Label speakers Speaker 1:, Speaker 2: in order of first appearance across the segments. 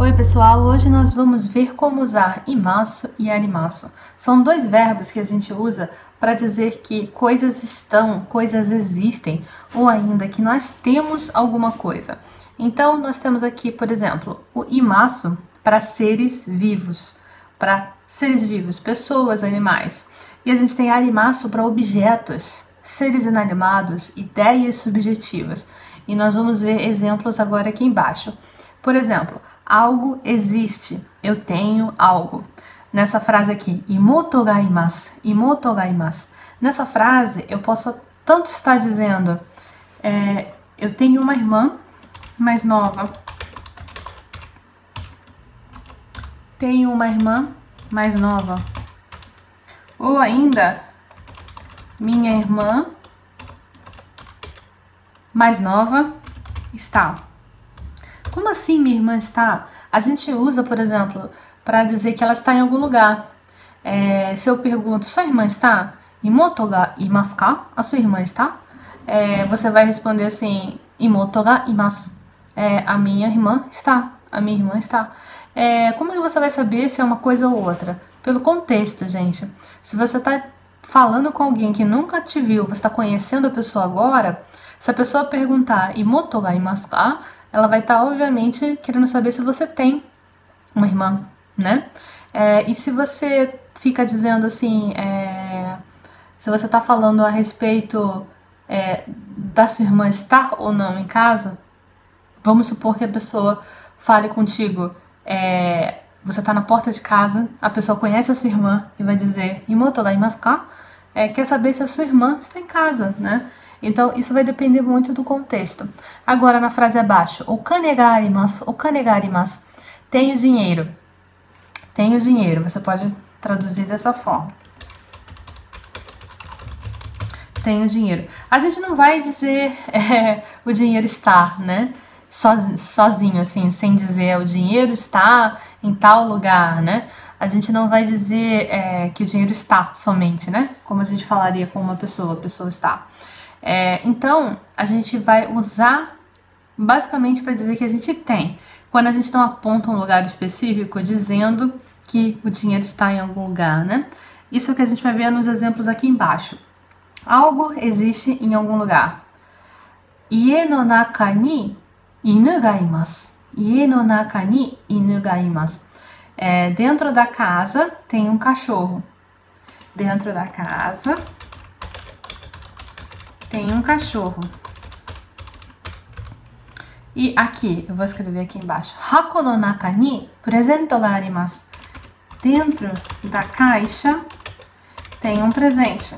Speaker 1: Oi, pessoal! Hoje nós vamos ver como usar imasu e arimasu. São dois verbos que a gente usa para dizer que coisas estão, coisas existem, ou ainda que nós temos alguma coisa. Então, nós temos aqui, por exemplo, o imasu para seres vivos, para seres vivos, pessoas, animais. E a gente tem arimasu para objetos, seres inanimados, ideias subjetivas. E nós vamos ver exemplos agora aqui embaixo. Por exemplo, algo existe, eu tenho algo. Nessa frase aqui, imoto ga imasu, imoto ga imasu. Nessa frase, eu posso tanto estar dizendo, é, eu tenho uma irmã mais nova. Tenho uma irmã mais nova. Ou ainda, minha irmã mais nova está. Como assim minha irmã está? A gente usa, por exemplo, para dizer que ela está em algum lugar. É, se eu pergunto, sua irmã está? Imoto ga? A sua irmã está? É, você vai responder assim, imoto imasu. É, a minha irmã está. A minha irmã está. É, como que você vai saber se é uma coisa ou outra? Pelo contexto, gente. Se você está falando com alguém que nunca te viu, você está conhecendo a pessoa agora, se a pessoa perguntar imoto ga imasu ka? Ela vai estar, tá, obviamente, querendo saber se você tem uma irmã, né? É, e se você fica dizendo assim, é, se você está falando a respeito é, da sua irmã estar ou não em casa, vamos supor que a pessoa fale contigo, é, você está na porta de casa, a pessoa conhece a sua irmã e vai dizer, ga imasu ka? É, quer saber se a sua irmã está em casa, né? Então, isso vai depender muito do contexto. Agora, na frase abaixo, o kanegarimasu, o kanegarimasu, tenho dinheiro. Tenho dinheiro, você pode traduzir dessa forma. Tenho dinheiro. A gente não vai dizer é, o dinheiro está, né? Sozinho, assim, sem dizer o dinheiro está em tal lugar, né? A gente não vai dizer é, que o dinheiro está somente, né? Como a gente falaria com uma pessoa, a pessoa está. É, então, a gente vai usar basicamente para dizer que a gente tem. Quando a gente não aponta um lugar específico dizendo que o dinheiro está em algum lugar, né? Isso é o que a gente vai ver nos exemplos aqui embaixo. Algo existe em algum lugar. Ie no naka ni inu ga imasu. Ie no naka ni inu ga imasu. É, dentro da casa tem um cachorro. Dentro da casa tem um cachorro. E aqui, eu vou escrever aqui embaixo. Hako no naka ni presento ga arimasu. Dentro da caixa tem um presente.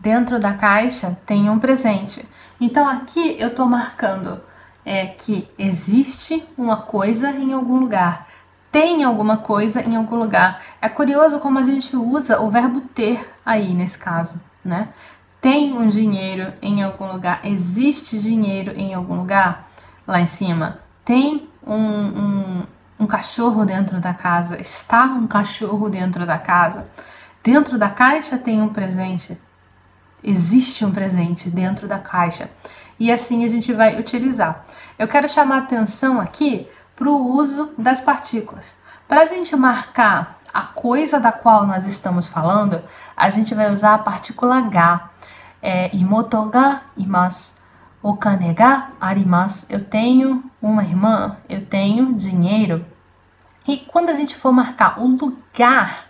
Speaker 1: Dentro da caixa tem um presente. Então aqui eu estou marcando é, que existe uma coisa em algum lugar. Tem alguma coisa em algum lugar. É curioso como a gente usa o verbo ter aí nesse caso, né? Tem um dinheiro em algum lugar, existe dinheiro em algum lugar? Lá em cima, tem um, um, um cachorro dentro da casa, está um cachorro dentro da casa, dentro da caixa tem um presente, existe um presente dentro da caixa. E assim a gente vai utilizar. Eu quero chamar atenção aqui para o uso das partículas. Para a gente marcar a coisa da qual nós estamos falando, a gente vai usar a partícula H é, imoto ga imasu. O kane ga arimasu. Eu tenho uma irmã, eu tenho dinheiro. E quando a gente for marcar o lugar,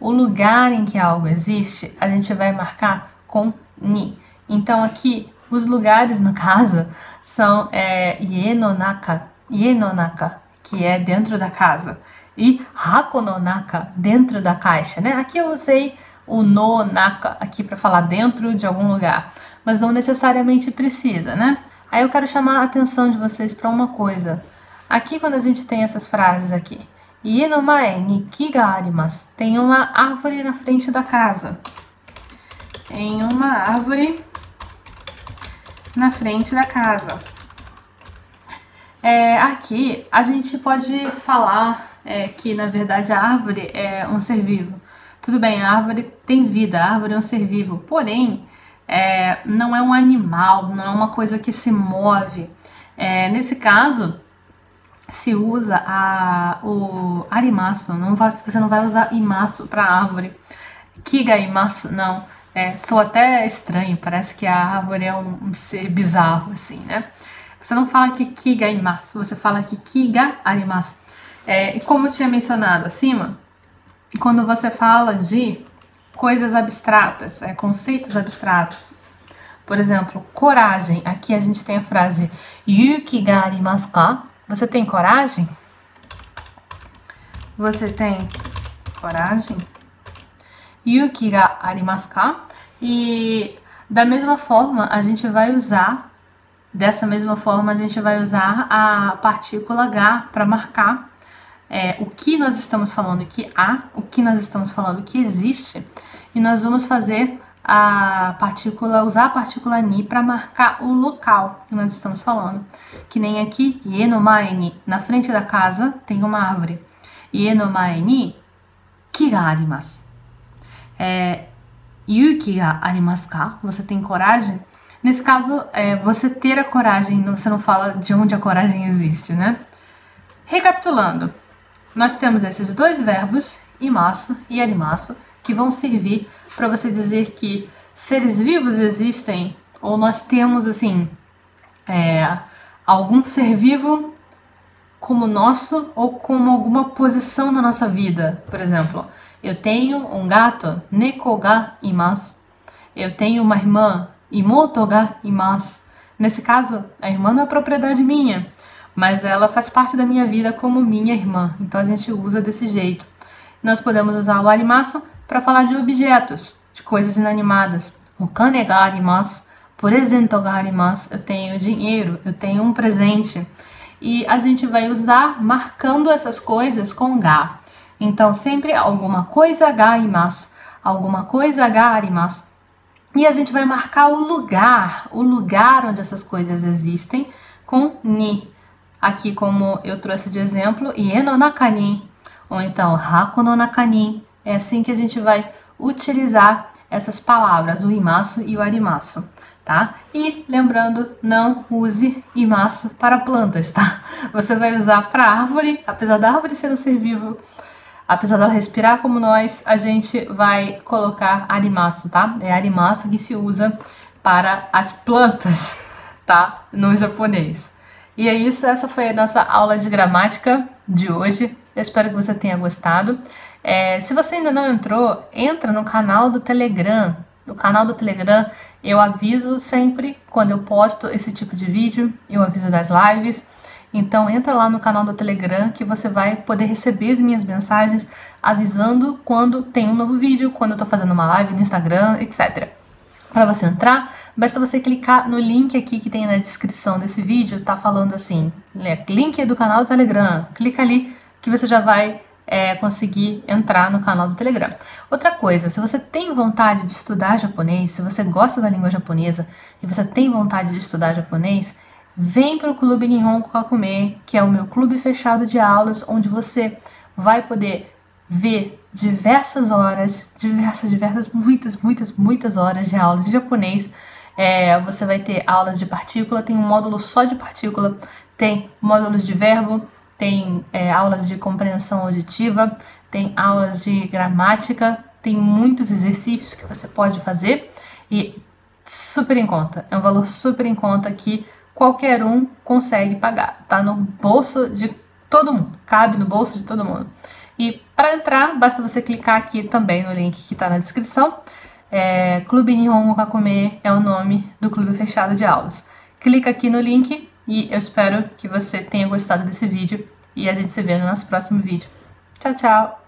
Speaker 1: o lugar em que algo existe, a gente vai marcar com ni. Então aqui, os lugares no caso são é, ienonaka, que é dentro da casa, e hakononaka, dentro da caixa, né? Aqui eu usei o no, naka aqui para falar dentro de algum lugar, mas não necessariamente precisa, né? Aí eu quero chamar a atenção de vocês para uma coisa. Aqui quando a gente tem essas frases aqui, Ie no mae ni ki ga arimasu, tem uma árvore na frente da casa. em uma árvore na frente da casa. É, aqui a gente pode falar é, que na verdade a árvore é um ser vivo. Tudo bem, a árvore tem vida, a árvore é um ser vivo, porém é, não é um animal, não é uma coisa que se move. É, nesse caso, se usa a, o arimaço, não vai, você não vai usar imaço para árvore. Kiga imaço, não. É, sou até estranho, parece que a árvore é um, um ser bizarro, assim, né? Você não fala que kiga imasu, você fala que kiga arimasu. É, e como eu tinha mencionado acima, quando você fala de coisas abstratas, é, conceitos abstratos, por exemplo, coragem. Aqui a gente tem a frase yuki ga arimasu ka? Você tem coragem? Você tem coragem? Yuki ga arimasu ka? E da mesma forma, a gente vai usar Dessa mesma forma, a gente vai usar a partícula H para marcar é, o que nós estamos falando que há, o que nós estamos falando que existe, e nós vamos fazer a partícula, usar a partícula ni para marcar o local que nós estamos falando. Que nem aqui, ni, na frente da casa tem uma árvore. Ienomae ni ki ga arimasu. É, yuki ga arimasu ka? Você tem coragem? Nesse caso, é, você ter a coragem, você não fala de onde a coragem existe, né? Recapitulando, nós temos esses dois verbos, imaço e arimaço, que vão servir para você dizer que seres vivos existem, ou nós temos, assim, é, algum ser vivo como nosso ou como alguma posição na nossa vida. Por exemplo, eu tenho um gato, neko ga imasu. Eu tenho uma irmã, imoto ga imasu. Nesse caso, a irmã não é propriedade minha, mas ela faz parte da minha vida como minha irmã. Então a gente usa desse jeito. Nós podemos usar o arimasu para falar de objetos, de coisas inanimadas. O kane arimasu, arimasu. Eu tenho dinheiro, eu tenho um presente. E a gente vai usar marcando essas coisas com ga. Então sempre alguma coisa ga imasu, alguma coisa ga arimasu. E a gente vai marcar o lugar, o lugar onde essas coisas existem com ni. Aqui, como eu trouxe de exemplo, ieno nakani, ou então hako no nakani. É assim que a gente vai utilizar essas palavras, o imasu e o arimasu, tá? E lembrando, não use imasu para plantas, tá? Você vai usar para árvore, apesar da árvore ser um ser vivo, apesar dela respirar como nós, a gente vai colocar arimaço, tá? É arimaço que se usa para as plantas, tá? No japonês. E é isso, essa foi a nossa aula de gramática de hoje. Eu espero que você tenha gostado. É, se você ainda não entrou, entra no canal do Telegram. No canal do Telegram eu aviso sempre quando eu posto esse tipo de vídeo, eu aviso das lives. Então entra lá no canal do Telegram que você vai poder receber as minhas mensagens avisando quando tem um novo vídeo, quando eu tô fazendo uma live no Instagram, etc. Para você entrar, basta você clicar no link aqui que tem na descrição desse vídeo, tá falando assim, né, link do canal do Telegram. Clica ali que você já vai é, conseguir entrar no canal do Telegram. Outra coisa, se você tem vontade de estudar japonês, se você gosta da língua japonesa e você tem vontade de estudar japonês, Vem para o Clube Nihon Kakume, que é o meu clube fechado de aulas, onde você vai poder ver diversas horas, diversas, diversas, muitas, muitas, muitas horas de aulas de japonês. É, você vai ter aulas de partícula, tem um módulo só de partícula, tem módulos de verbo, tem é, aulas de compreensão auditiva, tem aulas de gramática, tem muitos exercícios que você pode fazer e super em conta. É um valor super em conta que qualquer um consegue pagar. Tá no bolso de todo mundo, cabe no bolso de todo mundo. E para entrar, basta você clicar aqui também no link que está na descrição. É, clube Nihongo Kakume é o nome do clube fechado de aulas. Clica aqui no link e eu espero que você tenha gostado desse vídeo e a gente se vê no nosso próximo vídeo. Tchau, tchau!